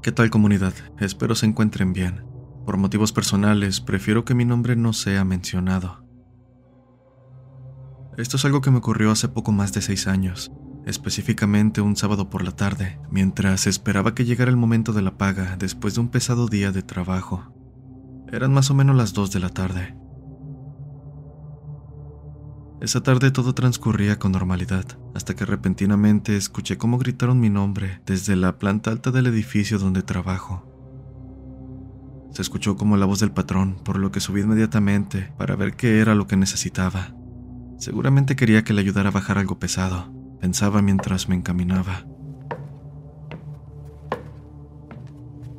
¿Qué tal comunidad? Espero se encuentren bien. Por motivos personales, prefiero que mi nombre no sea mencionado. Esto es algo que me ocurrió hace poco más de seis años, específicamente un sábado por la tarde, mientras esperaba que llegara el momento de la paga después de un pesado día de trabajo. Eran más o menos las dos de la tarde. Esa tarde todo transcurría con normalidad, hasta que repentinamente escuché cómo gritaron mi nombre desde la planta alta del edificio donde trabajo. Se escuchó como la voz del patrón, por lo que subí inmediatamente para ver qué era lo que necesitaba. Seguramente quería que le ayudara a bajar algo pesado, pensaba mientras me encaminaba.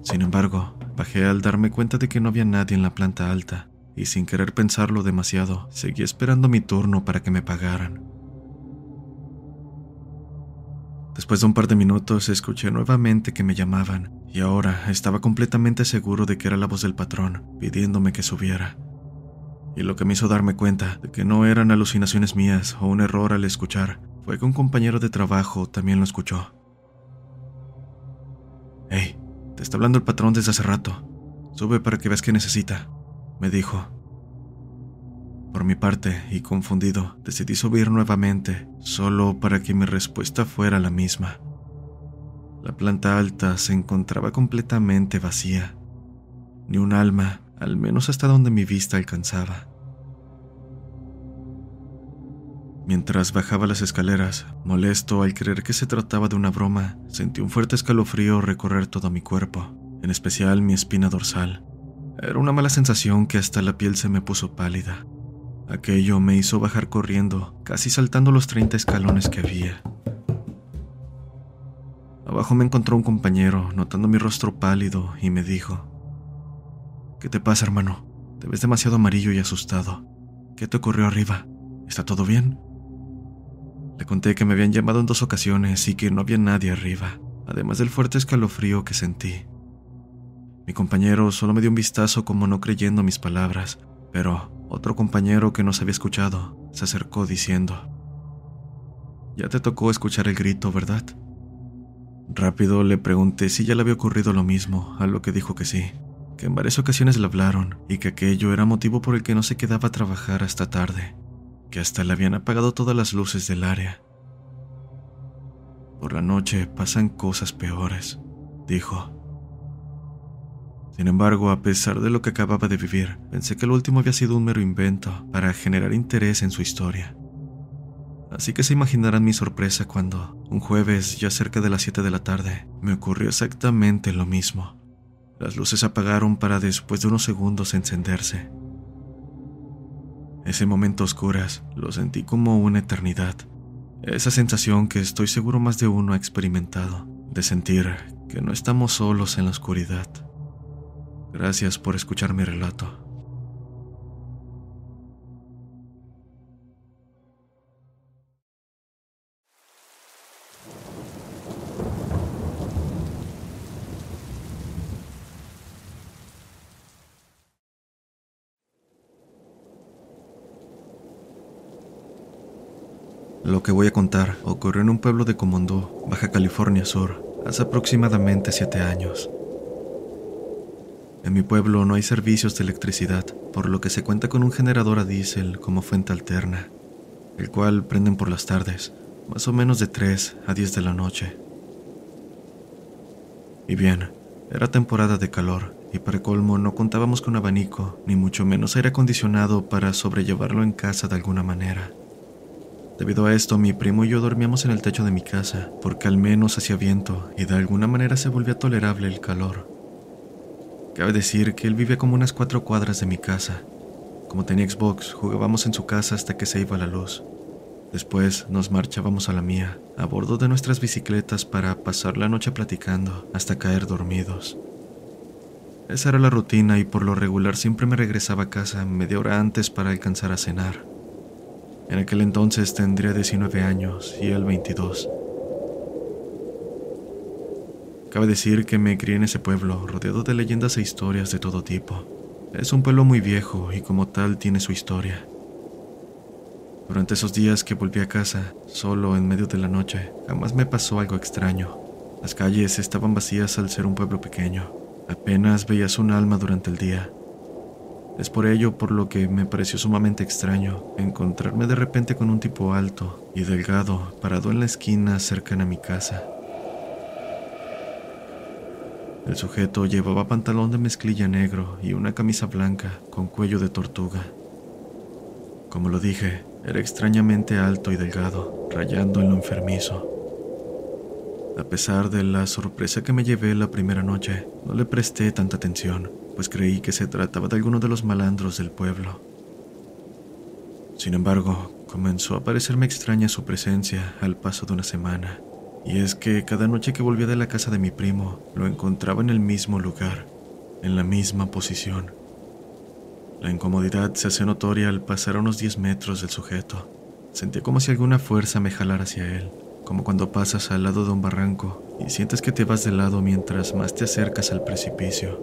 Sin embargo, bajé al darme cuenta de que no había nadie en la planta alta, y sin querer pensarlo demasiado, seguí esperando mi turno para que me pagaran. Después de un par de minutos escuché nuevamente que me llamaban, y ahora estaba completamente seguro de que era la voz del patrón, pidiéndome que subiera. Y lo que me hizo darme cuenta de que no eran alucinaciones mías o un error al escuchar, fue que un compañero de trabajo también lo escuchó. Hey, te está hablando el patrón desde hace rato. Sube para que veas qué necesita me dijo. Por mi parte, y confundido, decidí subir nuevamente, solo para que mi respuesta fuera la misma. La planta alta se encontraba completamente vacía. Ni un alma, al menos hasta donde mi vista alcanzaba. Mientras bajaba las escaleras, molesto al creer que se trataba de una broma, sentí un fuerte escalofrío recorrer todo mi cuerpo, en especial mi espina dorsal. Era una mala sensación que hasta la piel se me puso pálida. Aquello me hizo bajar corriendo, casi saltando los 30 escalones que había. Abajo me encontró un compañero, notando mi rostro pálido, y me dijo, ¿Qué te pasa, hermano? Te ves demasiado amarillo y asustado. ¿Qué te ocurrió arriba? ¿Está todo bien? Le conté que me habían llamado en dos ocasiones y que no había nadie arriba, además del fuerte escalofrío que sentí. Mi compañero solo me dio un vistazo como no creyendo mis palabras, pero otro compañero que nos había escuchado se acercó diciendo, Ya te tocó escuchar el grito, ¿verdad? Rápido le pregunté si ya le había ocurrido lo mismo, a lo que dijo que sí, que en varias ocasiones le hablaron y que aquello era motivo por el que no se quedaba a trabajar hasta tarde, que hasta le habían apagado todas las luces del área. Por la noche pasan cosas peores, dijo. Sin embargo, a pesar de lo que acababa de vivir, pensé que el último había sido un mero invento para generar interés en su historia. Así que se imaginarán mi sorpresa cuando, un jueves ya cerca de las 7 de la tarde, me ocurrió exactamente lo mismo. Las luces apagaron para después de unos segundos encenderse. Ese momento oscuras lo sentí como una eternidad. Esa sensación que estoy seguro más de uno ha experimentado, de sentir que no estamos solos en la oscuridad. Gracias por escuchar mi relato. Lo que voy a contar ocurrió en un pueblo de Comondú, Baja California Sur, hace aproximadamente siete años. En mi pueblo no hay servicios de electricidad, por lo que se cuenta con un generador a diésel como fuente alterna, el cual prenden por las tardes, más o menos de 3 a 10 de la noche. Y bien, era temporada de calor, y para colmo no contábamos con abanico, ni mucho menos aire acondicionado para sobrellevarlo en casa de alguna manera. Debido a esto, mi primo y yo dormíamos en el techo de mi casa, porque al menos hacía viento y de alguna manera se volvía tolerable el calor. Cabe decir que él vive como unas cuatro cuadras de mi casa, Como tenía Xbox, jugábamos en su casa hasta que se iba la luz. Después nos marchábamos a la mía, a bordo de nuestras bicicletas para pasar la noche platicando hasta caer dormidos. Esa era la rutina y por lo regular siempre me regresaba a casa media hora antes para alcanzar a cenar. En aquel entonces tendría 19 años y él 22. Cabe decir que me crié en ese pueblo, rodeado de leyendas e historias de todo tipo. Es un pueblo muy viejo y como tal tiene su historia. Durante esos días que volví a casa, solo en medio de la noche, jamás me pasó algo extraño. Las calles estaban vacías al ser un pueblo pequeño. Apenas veías un alma durante el día. Es por ello por lo que me pareció sumamente extraño encontrarme de repente con un tipo alto y delgado parado en la esquina cercana a mi casa. El sujeto llevaba pantalón de mezclilla negro y una camisa blanca con cuello de tortuga. Como lo dije, era extrañamente alto y delgado, rayando en lo enfermizo. A pesar de la sorpresa que me llevé la primera noche, no le presté tanta atención, pues creí que se trataba de alguno de los malandros del pueblo. Sin embargo, comenzó a parecerme extraña su presencia al paso de una semana, y es que cada noche que volvía de la casa de mi primo, lo encontraba en el mismo lugar, en la misma posición, la incomodidad se hace notoria al pasar unos 10 metros del sujeto. Sentía como si alguna fuerza me jalara hacia él, como cuando pasas al lado de un barranco y sientes que te vas de lado mientras más te acercas al precipicio.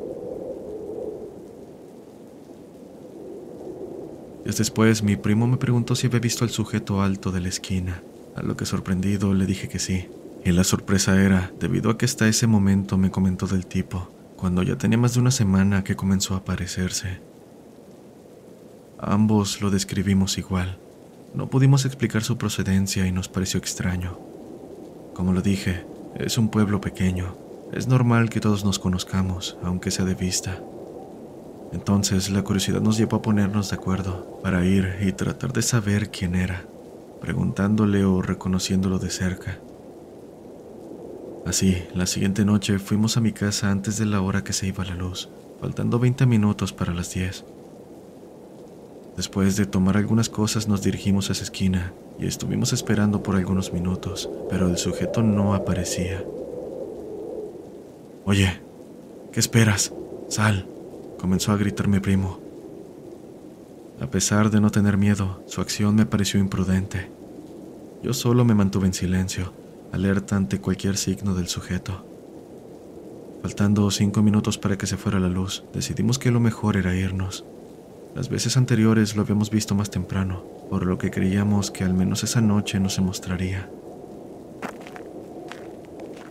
Días después, mi primo me preguntó si había visto al sujeto alto de la esquina, a lo que sorprendido le dije que sí. Y la sorpresa era, debido a que hasta ese momento me comentó del tipo, cuando ya tenía más de una semana que comenzó a aparecerse. Ambos lo describimos igual. No pudimos explicar su procedencia y nos pareció extraño. Como lo dije, es un pueblo pequeño. Es normal que todos nos conozcamos, aunque sea de vista. Entonces la curiosidad nos llevó a ponernos de acuerdo para ir y tratar de saber quién era, preguntándole o reconociéndolo de cerca. Así, la siguiente noche fuimos a mi casa antes de la hora que se iba la luz, faltando 20 minutos para las 10. Después de tomar algunas cosas nos dirigimos a esa esquina y estuvimos esperando por algunos minutos, pero el sujeto no aparecía. Oye, ¿qué esperas? Sal, comenzó a gritar mi primo. A pesar de no tener miedo, su acción me pareció imprudente. Yo solo me mantuve en silencio, alerta ante cualquier signo del sujeto. Faltando cinco minutos para que se fuera la luz, decidimos que lo mejor era irnos. Las veces anteriores lo habíamos visto más temprano, por lo que creíamos que al menos esa noche no se mostraría.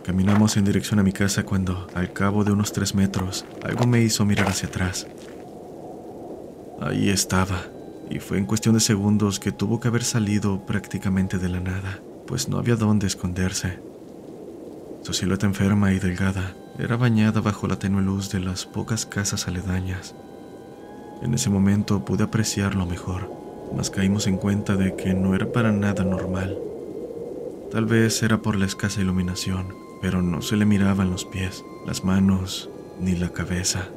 Caminamos en dirección a mi casa cuando, al cabo de unos tres metros, algo me hizo mirar hacia atrás. Ahí estaba, y fue en cuestión de segundos que tuvo que haber salido prácticamente de la nada, pues no había dónde esconderse. Su silueta enferma y delgada era bañada bajo la tenue luz de las pocas casas aledañas. En ese momento pude apreciarlo mejor, mas caímos en cuenta de que no era para nada normal. Tal vez era por la escasa iluminación, pero no se le miraban los pies, las manos ni la cabeza.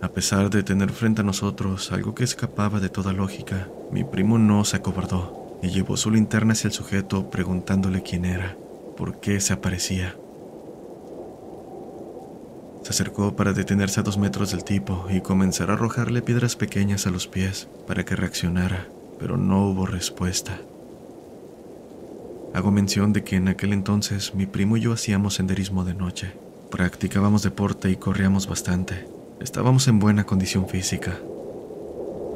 A pesar de tener frente a nosotros algo que escapaba de toda lógica, mi primo no se acobardó y llevó su linterna hacia el sujeto preguntándole quién era, por qué se aparecía. Se acercó para detenerse a dos metros del tipo y comenzar a arrojarle piedras pequeñas a los pies para que reaccionara, pero no hubo respuesta. Hago mención de que en aquel entonces mi primo y yo hacíamos senderismo de noche. Practicábamos deporte y corríamos bastante. Estábamos en buena condición física.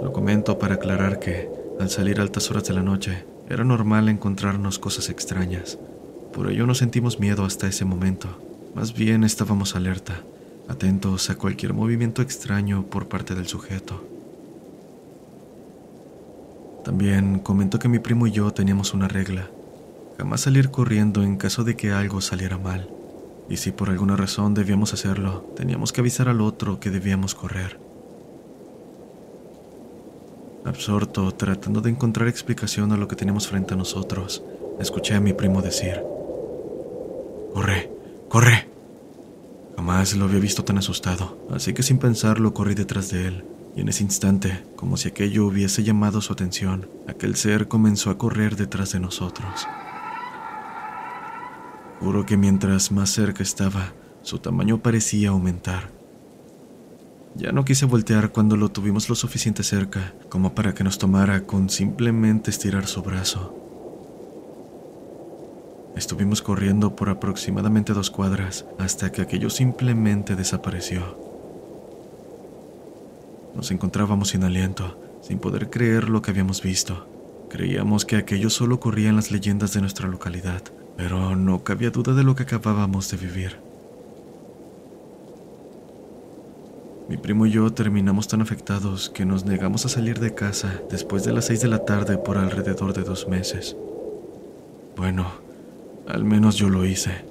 Lo comento para aclarar que, al salir a altas horas de la noche, era normal encontrarnos cosas extrañas. Por ello no sentimos miedo hasta ese momento. Más bien estábamos alerta, atentos a cualquier movimiento extraño por parte del sujeto. También comentó que mi primo y yo teníamos una regla, jamás salir corriendo en caso de que algo saliera mal, y si por alguna razón debíamos hacerlo, teníamos que avisar al otro que debíamos correr. Absorto, tratando de encontrar explicación a lo que teníamos frente a nosotros, escuché a mi primo decir, Corre, corre. Jamás lo había visto tan asustado, así que sin pensarlo corrí detrás de él. Y en ese instante, como si aquello hubiese llamado su atención, aquel ser comenzó a correr detrás de nosotros. Juro que mientras más cerca estaba, su tamaño parecía aumentar. Ya no quise voltear cuando lo tuvimos lo suficiente cerca como para que nos tomara con simplemente estirar su brazo. Estuvimos corriendo por aproximadamente dos cuadras hasta que aquello simplemente desapareció. Nos encontrábamos sin aliento, sin poder creer lo que habíamos visto. Creíamos que aquello solo ocurría en las leyendas de nuestra localidad, pero no cabía duda de lo que acabábamos de vivir. Mi primo y yo terminamos tan afectados que nos negamos a salir de casa después de las seis de la tarde por alrededor de dos meses. Bueno, al menos yo lo hice.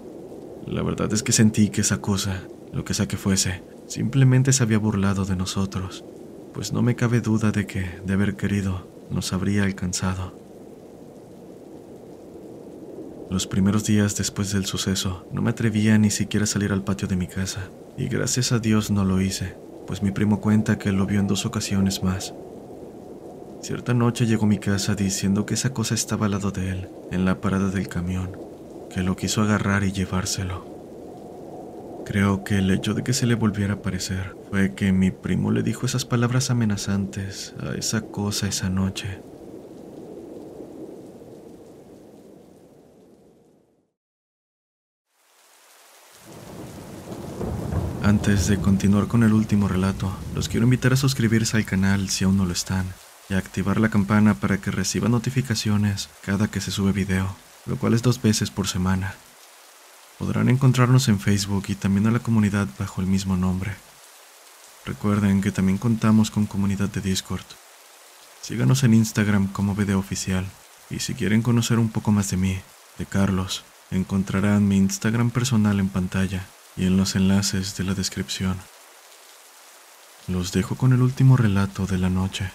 La verdad es que sentí que esa cosa, lo que sea que fuese, simplemente se había burlado de nosotros, pues no me cabe duda de que, de haber querido, nos habría alcanzado. Los primeros días después del suceso no me atrevía ni siquiera a salir al patio de mi casa, y gracias a Dios no lo hice, pues mi primo cuenta que lo vio en dos ocasiones más. Cierta noche llegó a mi casa diciendo que esa cosa estaba al lado de él, en la parada del camión, que lo quiso agarrar y llevárselo. Creo que el hecho de que se le volviera a aparecer fue que mi primo le dijo esas palabras amenazantes a esa cosa esa noche. Antes de continuar con el último relato, los quiero invitar a suscribirse al canal si aún no lo están y a activar la campana para que reciban notificaciones cada que se sube video, lo cual es dos veces por semana. Podrán encontrarnos en Facebook y también a la comunidad bajo el mismo nombre. Recuerden que también contamos con comunidad de Discord. Síganos en Instagram como video oficial y si quieren conocer un poco más de mí, de Carlos, encontrarán mi Instagram personal en pantalla y en los enlaces de la descripción. Los dejo con el último relato de la noche.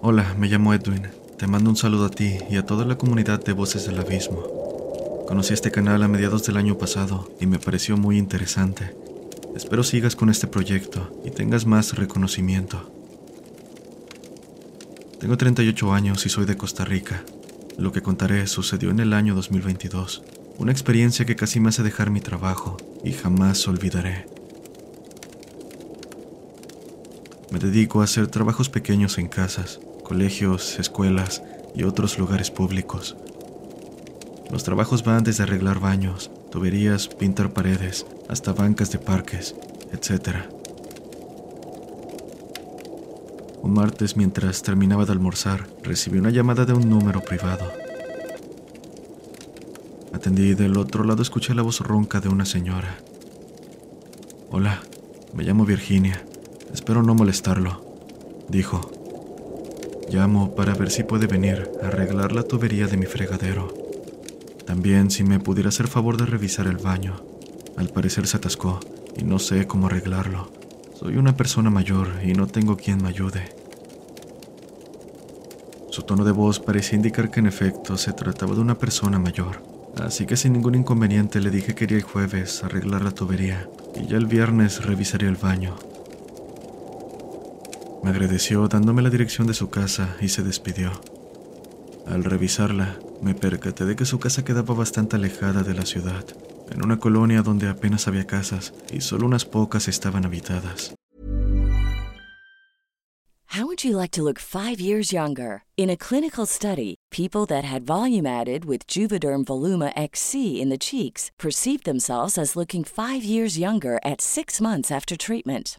Hola, me llamo Edwin. Te mando un saludo a ti y a toda la comunidad de Voces del Abismo. Conocí este canal a mediados del año pasado y me pareció muy interesante. Espero sigas con este proyecto y tengas más reconocimiento. Tengo 38 años y soy de Costa Rica. Lo que contaré sucedió en el año 2022, una experiencia que casi me hace dejar mi trabajo y jamás olvidaré. Me dedico a hacer trabajos pequeños en casas, colegios, escuelas y otros lugares públicos. Los trabajos van desde arreglar baños, tuberías, pintar paredes, hasta bancas de parques, etc. Un martes, mientras terminaba de almorzar, recibí una llamada de un número privado. Atendí y del otro lado escuché la voz ronca de una señora. Hola, me llamo Virginia. Espero no molestarlo, dijo. Llamo para ver si puede venir a arreglar la tubería de mi fregadero. También si me pudiera hacer favor de revisar el baño. Al parecer se atascó y no sé cómo arreglarlo. Soy una persona mayor y no tengo quien me ayude. Su tono de voz parecía indicar que en efecto se trataba de una persona mayor, así que sin ningún inconveniente le dije que iría el jueves arreglar la tubería y ya el viernes revisaría el baño. Me agradeció dándome la dirección de su casa y se despidió. Al revisarla, me percaté de que su casa quedaba bastante alejada de la ciudad, en una colonia donde apenas había casas y solo unas pocas estaban habitadas. How would you like to look five years younger? In a clinical study, people that had volume added with Juvederm Voluma XC in the cheeks perceived themselves as looking five years younger at six months after treatment.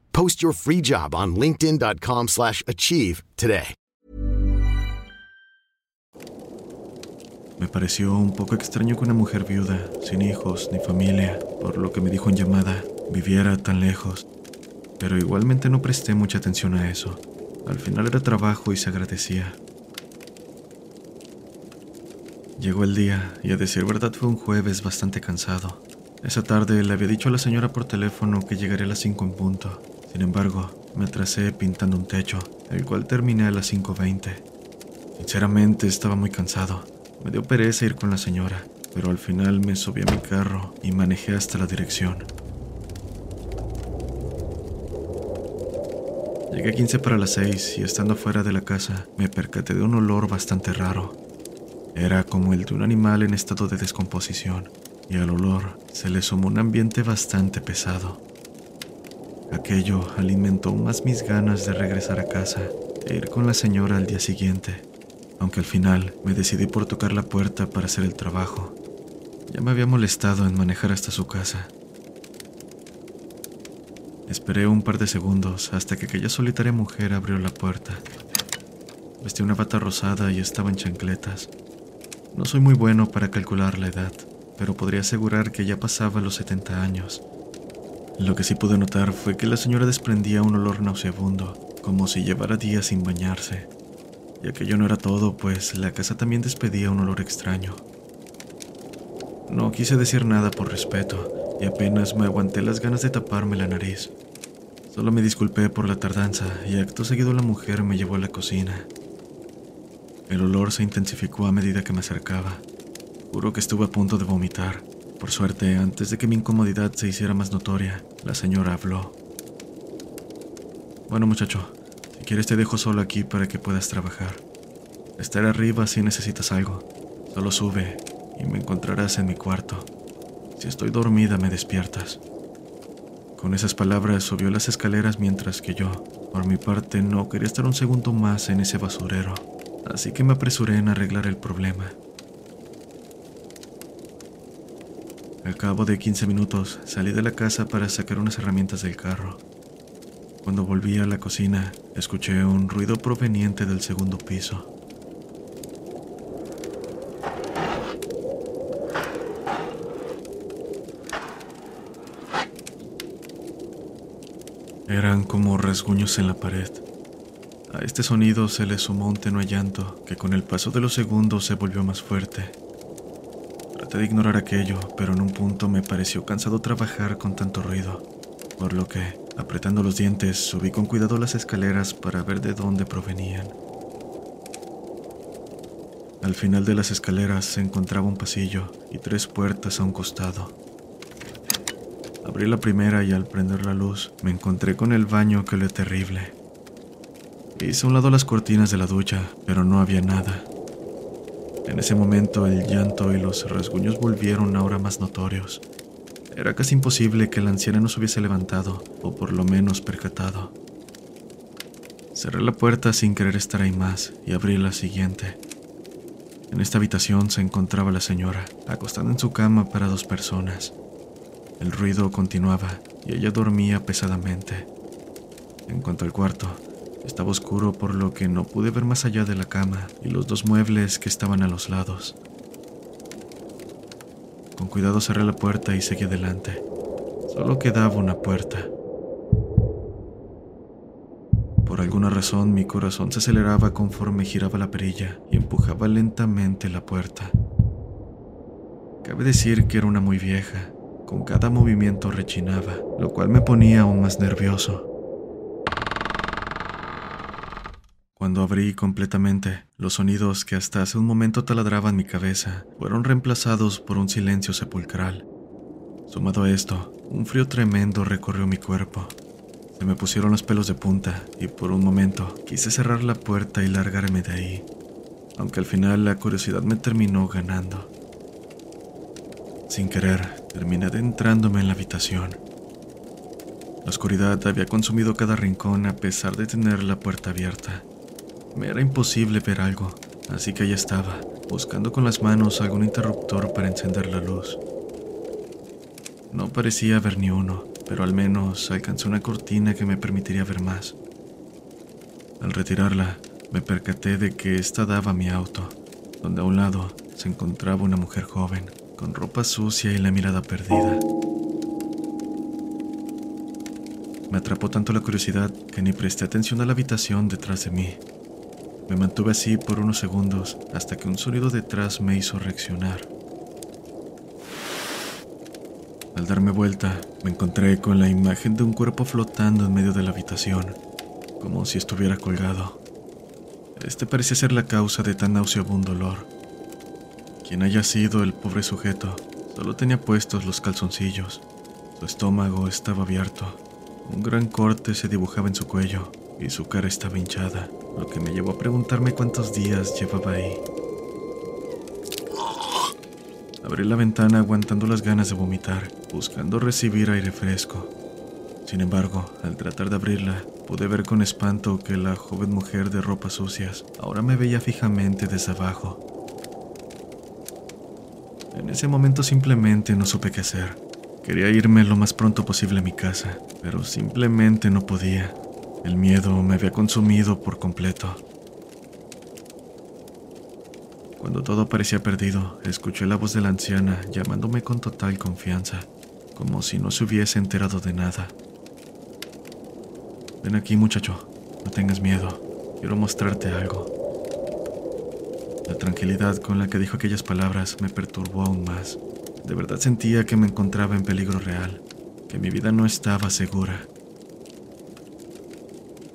Post your free job on linkedin.com/achieve slash achieve today. Me pareció un poco extraño que una mujer viuda, sin hijos ni familia, por lo que me dijo en llamada, viviera tan lejos. Pero igualmente no presté mucha atención a eso. Al final era trabajo y se agradecía. Llegó el día, y a decir verdad fue un jueves bastante cansado. Esa tarde le había dicho a la señora por teléfono que llegaría a las 5 en punto. Sin embargo, me atrasé pintando un techo, el cual terminé a las 5.20. Sinceramente estaba muy cansado. Me dio pereza ir con la señora, pero al final me subí a mi carro y manejé hasta la dirección. Llegué a 15 para las 6 y estando fuera de la casa me percaté de un olor bastante raro. Era como el de un animal en estado de descomposición y al olor se le sumó un ambiente bastante pesado. Aquello alimentó más mis ganas de regresar a casa e ir con la señora al día siguiente, aunque al final me decidí por tocar la puerta para hacer el trabajo. Ya me había molestado en manejar hasta su casa. Esperé un par de segundos hasta que aquella solitaria mujer abrió la puerta. Vestía una bata rosada y estaba en chancletas. No soy muy bueno para calcular la edad, pero podría asegurar que ya pasaba los 70 años. Lo que sí pude notar fue que la señora desprendía un olor nauseabundo, como si llevara días sin bañarse. Y aquello no era todo, pues la casa también despedía un olor extraño. No quise decir nada por respeto, y apenas me aguanté las ganas de taparme la nariz. Solo me disculpé por la tardanza y acto seguido la mujer me llevó a la cocina. El olor se intensificó a medida que me acercaba. Juro que estuve a punto de vomitar. Por suerte, antes de que mi incomodidad se hiciera más notoria, la señora habló. Bueno, muchacho, si quieres te dejo solo aquí para que puedas trabajar. Estaré arriba si necesitas algo. Solo sube y me encontrarás en mi cuarto. Si estoy dormida me despiertas. Con esas palabras subió las escaleras mientras que yo, por mi parte, no quería estar un segundo más en ese basurero, así que me apresuré en arreglar el problema. Al cabo de 15 minutos salí de la casa para sacar unas herramientas del carro. Cuando volví a la cocina, escuché un ruido proveniente del segundo piso. Eran como rasguños en la pared. A este sonido se le sumó un tenue llanto que con el paso de los segundos se volvió más fuerte. De ignorar aquello, pero en un punto me pareció cansado trabajar con tanto ruido, por lo que, apretando los dientes, subí con cuidado las escaleras para ver de dónde provenían. Al final de las escaleras se encontraba un pasillo y tres puertas a un costado. Abrí la primera y al prender la luz me encontré con el baño que olía terrible. Hice a un lado las cortinas de la ducha, pero no había nada. En ese momento el llanto y los rasguños volvieron ahora más notorios. Era casi imposible que la anciana no se hubiese levantado, o por lo menos percatado. Cerré la puerta sin querer estar ahí más y abrí la siguiente. En esta habitación se encontraba la señora, acostada en su cama para dos personas. El ruido continuaba y ella dormía pesadamente. En cuanto al cuarto, estaba oscuro por lo que no pude ver más allá de la cama y los dos muebles que estaban a los lados. Con cuidado cerré la puerta y seguí adelante. Solo quedaba una puerta. Por alguna razón mi corazón se aceleraba conforme giraba la perilla y empujaba lentamente la puerta. Cabe decir que era una muy vieja, con cada movimiento rechinaba, lo cual me ponía aún más nervioso. Cuando abrí completamente, los sonidos que hasta hace un momento taladraban mi cabeza fueron reemplazados por un silencio sepulcral. Sumado a esto, un frío tremendo recorrió mi cuerpo. Se me pusieron los pelos de punta y por un momento quise cerrar la puerta y largarme de ahí, aunque al final la curiosidad me terminó ganando. Sin querer, terminé adentrándome en la habitación. La oscuridad había consumido cada rincón a pesar de tener la puerta abierta. Me era imposible ver algo, así que ahí estaba, buscando con las manos algún interruptor para encender la luz. No parecía haber ni uno, pero al menos alcancé una cortina que me permitiría ver más. Al retirarla, me percaté de que esta daba a mi auto, donde a un lado se encontraba una mujer joven, con ropa sucia y la mirada perdida. Me atrapó tanto la curiosidad que ni presté atención a la habitación detrás de mí. Me mantuve así por unos segundos hasta que un sonido detrás me hizo reaccionar. Al darme vuelta, me encontré con la imagen de un cuerpo flotando en medio de la habitación, como si estuviera colgado. Este parecía ser la causa de tan nauseabundo dolor. Quien haya sido el pobre sujeto, solo tenía puestos los calzoncillos. Su estómago estaba abierto. Un gran corte se dibujaba en su cuello y su cara estaba hinchada lo que me llevó a preguntarme cuántos días llevaba ahí. Abrí la ventana aguantando las ganas de vomitar, buscando recibir aire fresco. Sin embargo, al tratar de abrirla, pude ver con espanto que la joven mujer de ropas sucias ahora me veía fijamente desde abajo. En ese momento simplemente no supe qué hacer. Quería irme lo más pronto posible a mi casa, pero simplemente no podía. El miedo me había consumido por completo. Cuando todo parecía perdido, escuché la voz de la anciana llamándome con total confianza, como si no se hubiese enterado de nada. Ven aquí muchacho, no tengas miedo, quiero mostrarte algo. La tranquilidad con la que dijo aquellas palabras me perturbó aún más. De verdad sentía que me encontraba en peligro real, que mi vida no estaba segura.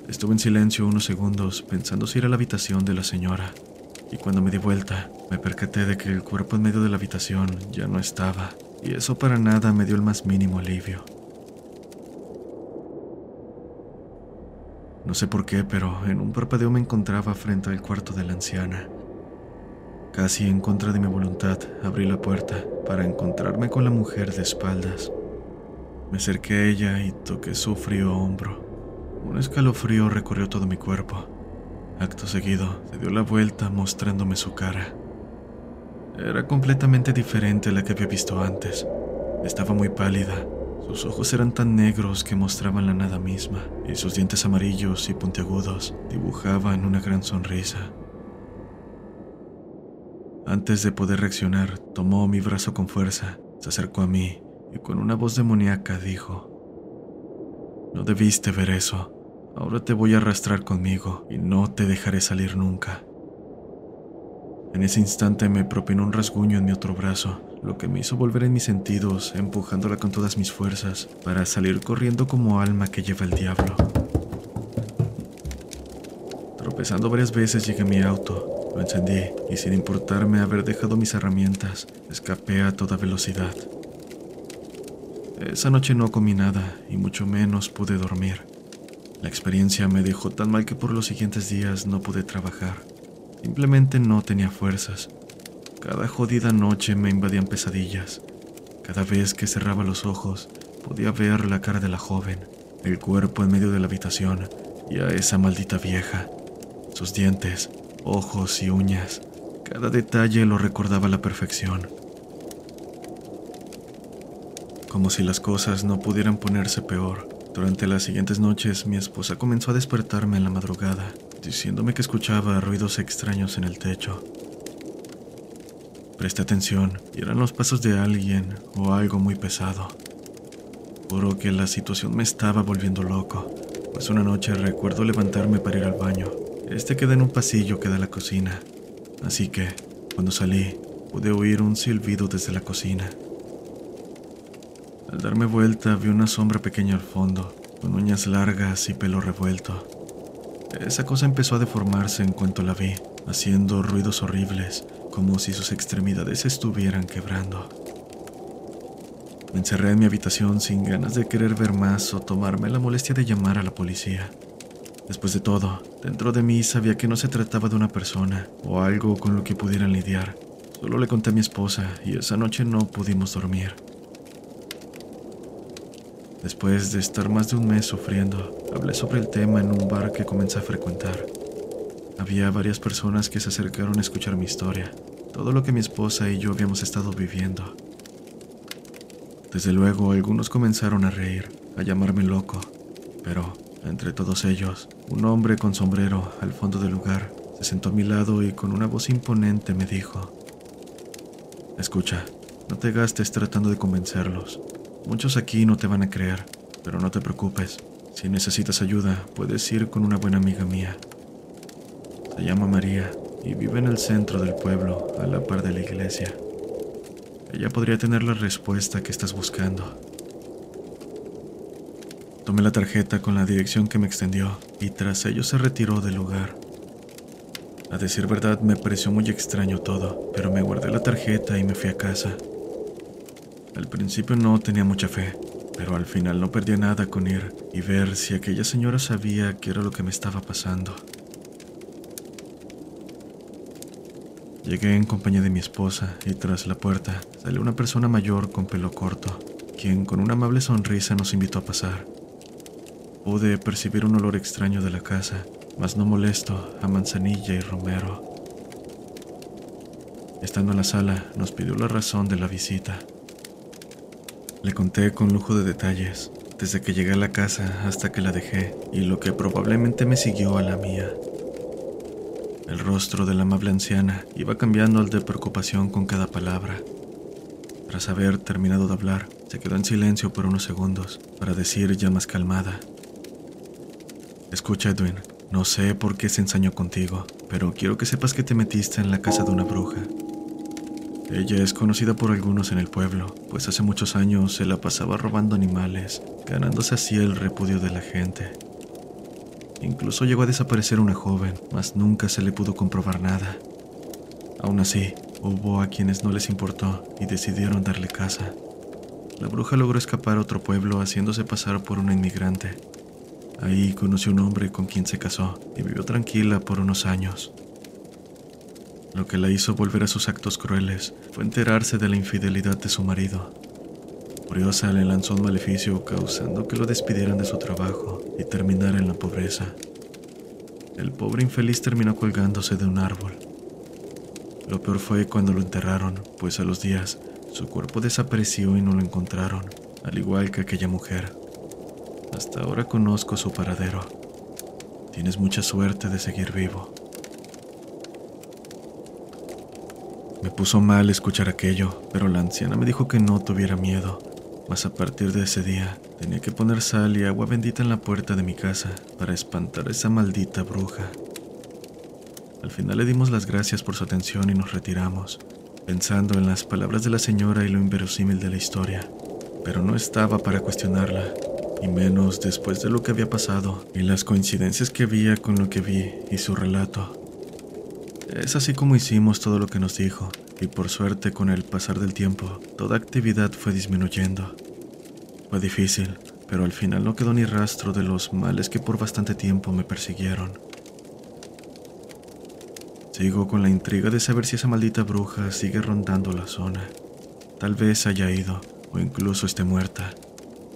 Estuve en silencio unos segundos pensando si ir a la habitación de la señora, y cuando me di vuelta me percaté de que el cuerpo en medio de la habitación ya no estaba, y eso para nada me dio el más mínimo alivio. No sé por qué, pero en un parpadeo me encontraba frente al cuarto de la anciana. Casi en contra de mi voluntad, abrí la puerta para encontrarme con la mujer de espaldas. Me acerqué a ella y toqué su frío hombro. Un escalofrío recorrió todo mi cuerpo. Acto seguido, se dio la vuelta mostrándome su cara. Era completamente diferente a la que había visto antes. Estaba muy pálida. Sus ojos eran tan negros que mostraban la nada misma, y sus dientes amarillos y puntiagudos dibujaban una gran sonrisa. Antes de poder reaccionar, tomó mi brazo con fuerza, se acercó a mí y con una voz demoníaca dijo, No debiste ver eso. Ahora te voy a arrastrar conmigo y no te dejaré salir nunca. En ese instante me propinó un rasguño en mi otro brazo, lo que me hizo volver en mis sentidos, empujándola con todas mis fuerzas para salir corriendo como alma que lleva el diablo. Tropezando varias veces llegué a mi auto, lo encendí y sin importarme haber dejado mis herramientas, escapé a toda velocidad. Esa noche no comí nada y mucho menos pude dormir. La experiencia me dejó tan mal que por los siguientes días no pude trabajar. Simplemente no tenía fuerzas. Cada jodida noche me invadían pesadillas. Cada vez que cerraba los ojos, podía ver la cara de la joven, el cuerpo en medio de la habitación y a esa maldita vieja. Sus dientes, ojos y uñas. Cada detalle lo recordaba a la perfección. Como si las cosas no pudieran ponerse peor. Durante las siguientes noches, mi esposa comenzó a despertarme en la madrugada, diciéndome que escuchaba ruidos extraños en el techo. Presté atención y eran los pasos de alguien o algo muy pesado. Juro que la situación me estaba volviendo loco, pues una noche recuerdo levantarme para ir al baño. Este queda en un pasillo que da a la cocina, así que, cuando salí, pude oír un silbido desde la cocina. Al darme vuelta vi una sombra pequeña al fondo, con uñas largas y pelo revuelto. Esa cosa empezó a deformarse en cuanto la vi, haciendo ruidos horribles, como si sus extremidades estuvieran quebrando. Me encerré en mi habitación sin ganas de querer ver más o tomarme la molestia de llamar a la policía. Después de todo, dentro de mí sabía que no se trataba de una persona o algo con lo que pudieran lidiar. Solo le conté a mi esposa y esa noche no pudimos dormir. Después de estar más de un mes sufriendo, hablé sobre el tema en un bar que comencé a frecuentar. Había varias personas que se acercaron a escuchar mi historia, todo lo que mi esposa y yo habíamos estado viviendo. Desde luego, algunos comenzaron a reír, a llamarme loco, pero entre todos ellos, un hombre con sombrero al fondo del lugar se sentó a mi lado y con una voz imponente me dijo, Escucha, no te gastes tratando de convencerlos. Muchos aquí no te van a creer, pero no te preocupes. Si necesitas ayuda, puedes ir con una buena amiga mía. Se llama María y vive en el centro del pueblo, a la par de la iglesia. Ella podría tener la respuesta que estás buscando. Tomé la tarjeta con la dirección que me extendió y tras ello se retiró del lugar. A decir verdad me pareció muy extraño todo, pero me guardé la tarjeta y me fui a casa. Al principio no tenía mucha fe, pero al final no perdía nada con ir y ver si aquella señora sabía qué era lo que me estaba pasando. Llegué en compañía de mi esposa y tras la puerta salió una persona mayor con pelo corto, quien con una amable sonrisa nos invitó a pasar. Pude percibir un olor extraño de la casa, mas no molesto, a manzanilla y romero. Estando en la sala, nos pidió la razón de la visita. Le conté con lujo de detalles, desde que llegué a la casa hasta que la dejé y lo que probablemente me siguió a la mía. El rostro de la amable anciana iba cambiando al de preocupación con cada palabra. Tras haber terminado de hablar, se quedó en silencio por unos segundos para decir ya más calmada. Escucha, Edwin, no sé por qué se ensañó contigo, pero quiero que sepas que te metiste en la casa de una bruja. Ella es conocida por algunos en el pueblo, pues hace muchos años se la pasaba robando animales, ganándose así el repudio de la gente. Incluso llegó a desaparecer una joven, mas nunca se le pudo comprobar nada. Aún así, hubo a quienes no les importó y decidieron darle casa. La bruja logró escapar a otro pueblo haciéndose pasar por una inmigrante. Ahí conoció un hombre con quien se casó y vivió tranquila por unos años. Lo que la hizo volver a sus actos crueles fue enterarse de la infidelidad de su marido. Furiosa le lanzó un maleficio causando que lo despidieran de su trabajo y terminara en la pobreza. El pobre infeliz terminó colgándose de un árbol. Lo peor fue cuando lo enterraron, pues a los días su cuerpo desapareció y no lo encontraron, al igual que aquella mujer. Hasta ahora conozco su paradero. Tienes mucha suerte de seguir vivo. Me puso mal escuchar aquello, pero la anciana me dijo que no tuviera miedo, mas a partir de ese día tenía que poner sal y agua bendita en la puerta de mi casa para espantar a esa maldita bruja. Al final le dimos las gracias por su atención y nos retiramos, pensando en las palabras de la señora y lo inverosímil de la historia, pero no estaba para cuestionarla, y menos después de lo que había pasado y las coincidencias que había con lo que vi y su relato. Es así como hicimos todo lo que nos dijo, y por suerte con el pasar del tiempo, toda actividad fue disminuyendo. Fue difícil, pero al final no quedó ni rastro de los males que por bastante tiempo me persiguieron. Sigo con la intriga de saber si esa maldita bruja sigue rondando la zona. Tal vez haya ido, o incluso esté muerta.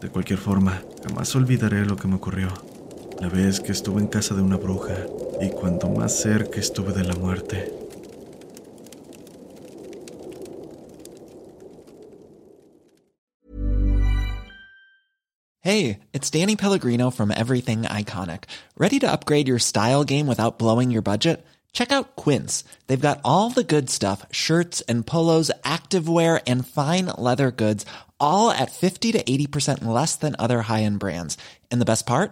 De cualquier forma, jamás olvidaré lo que me ocurrió. La vez que estuve en casa de una bruja y cuanto más cerca estuve de la muerte. Hey, it's Danny Pellegrino from Everything Iconic. Ready to upgrade your style game without blowing your budget? Check out Quince. They've got all the good stuff shirts and polos, activewear, and fine leather goods, all at 50 to 80% less than other high end brands. And the best part?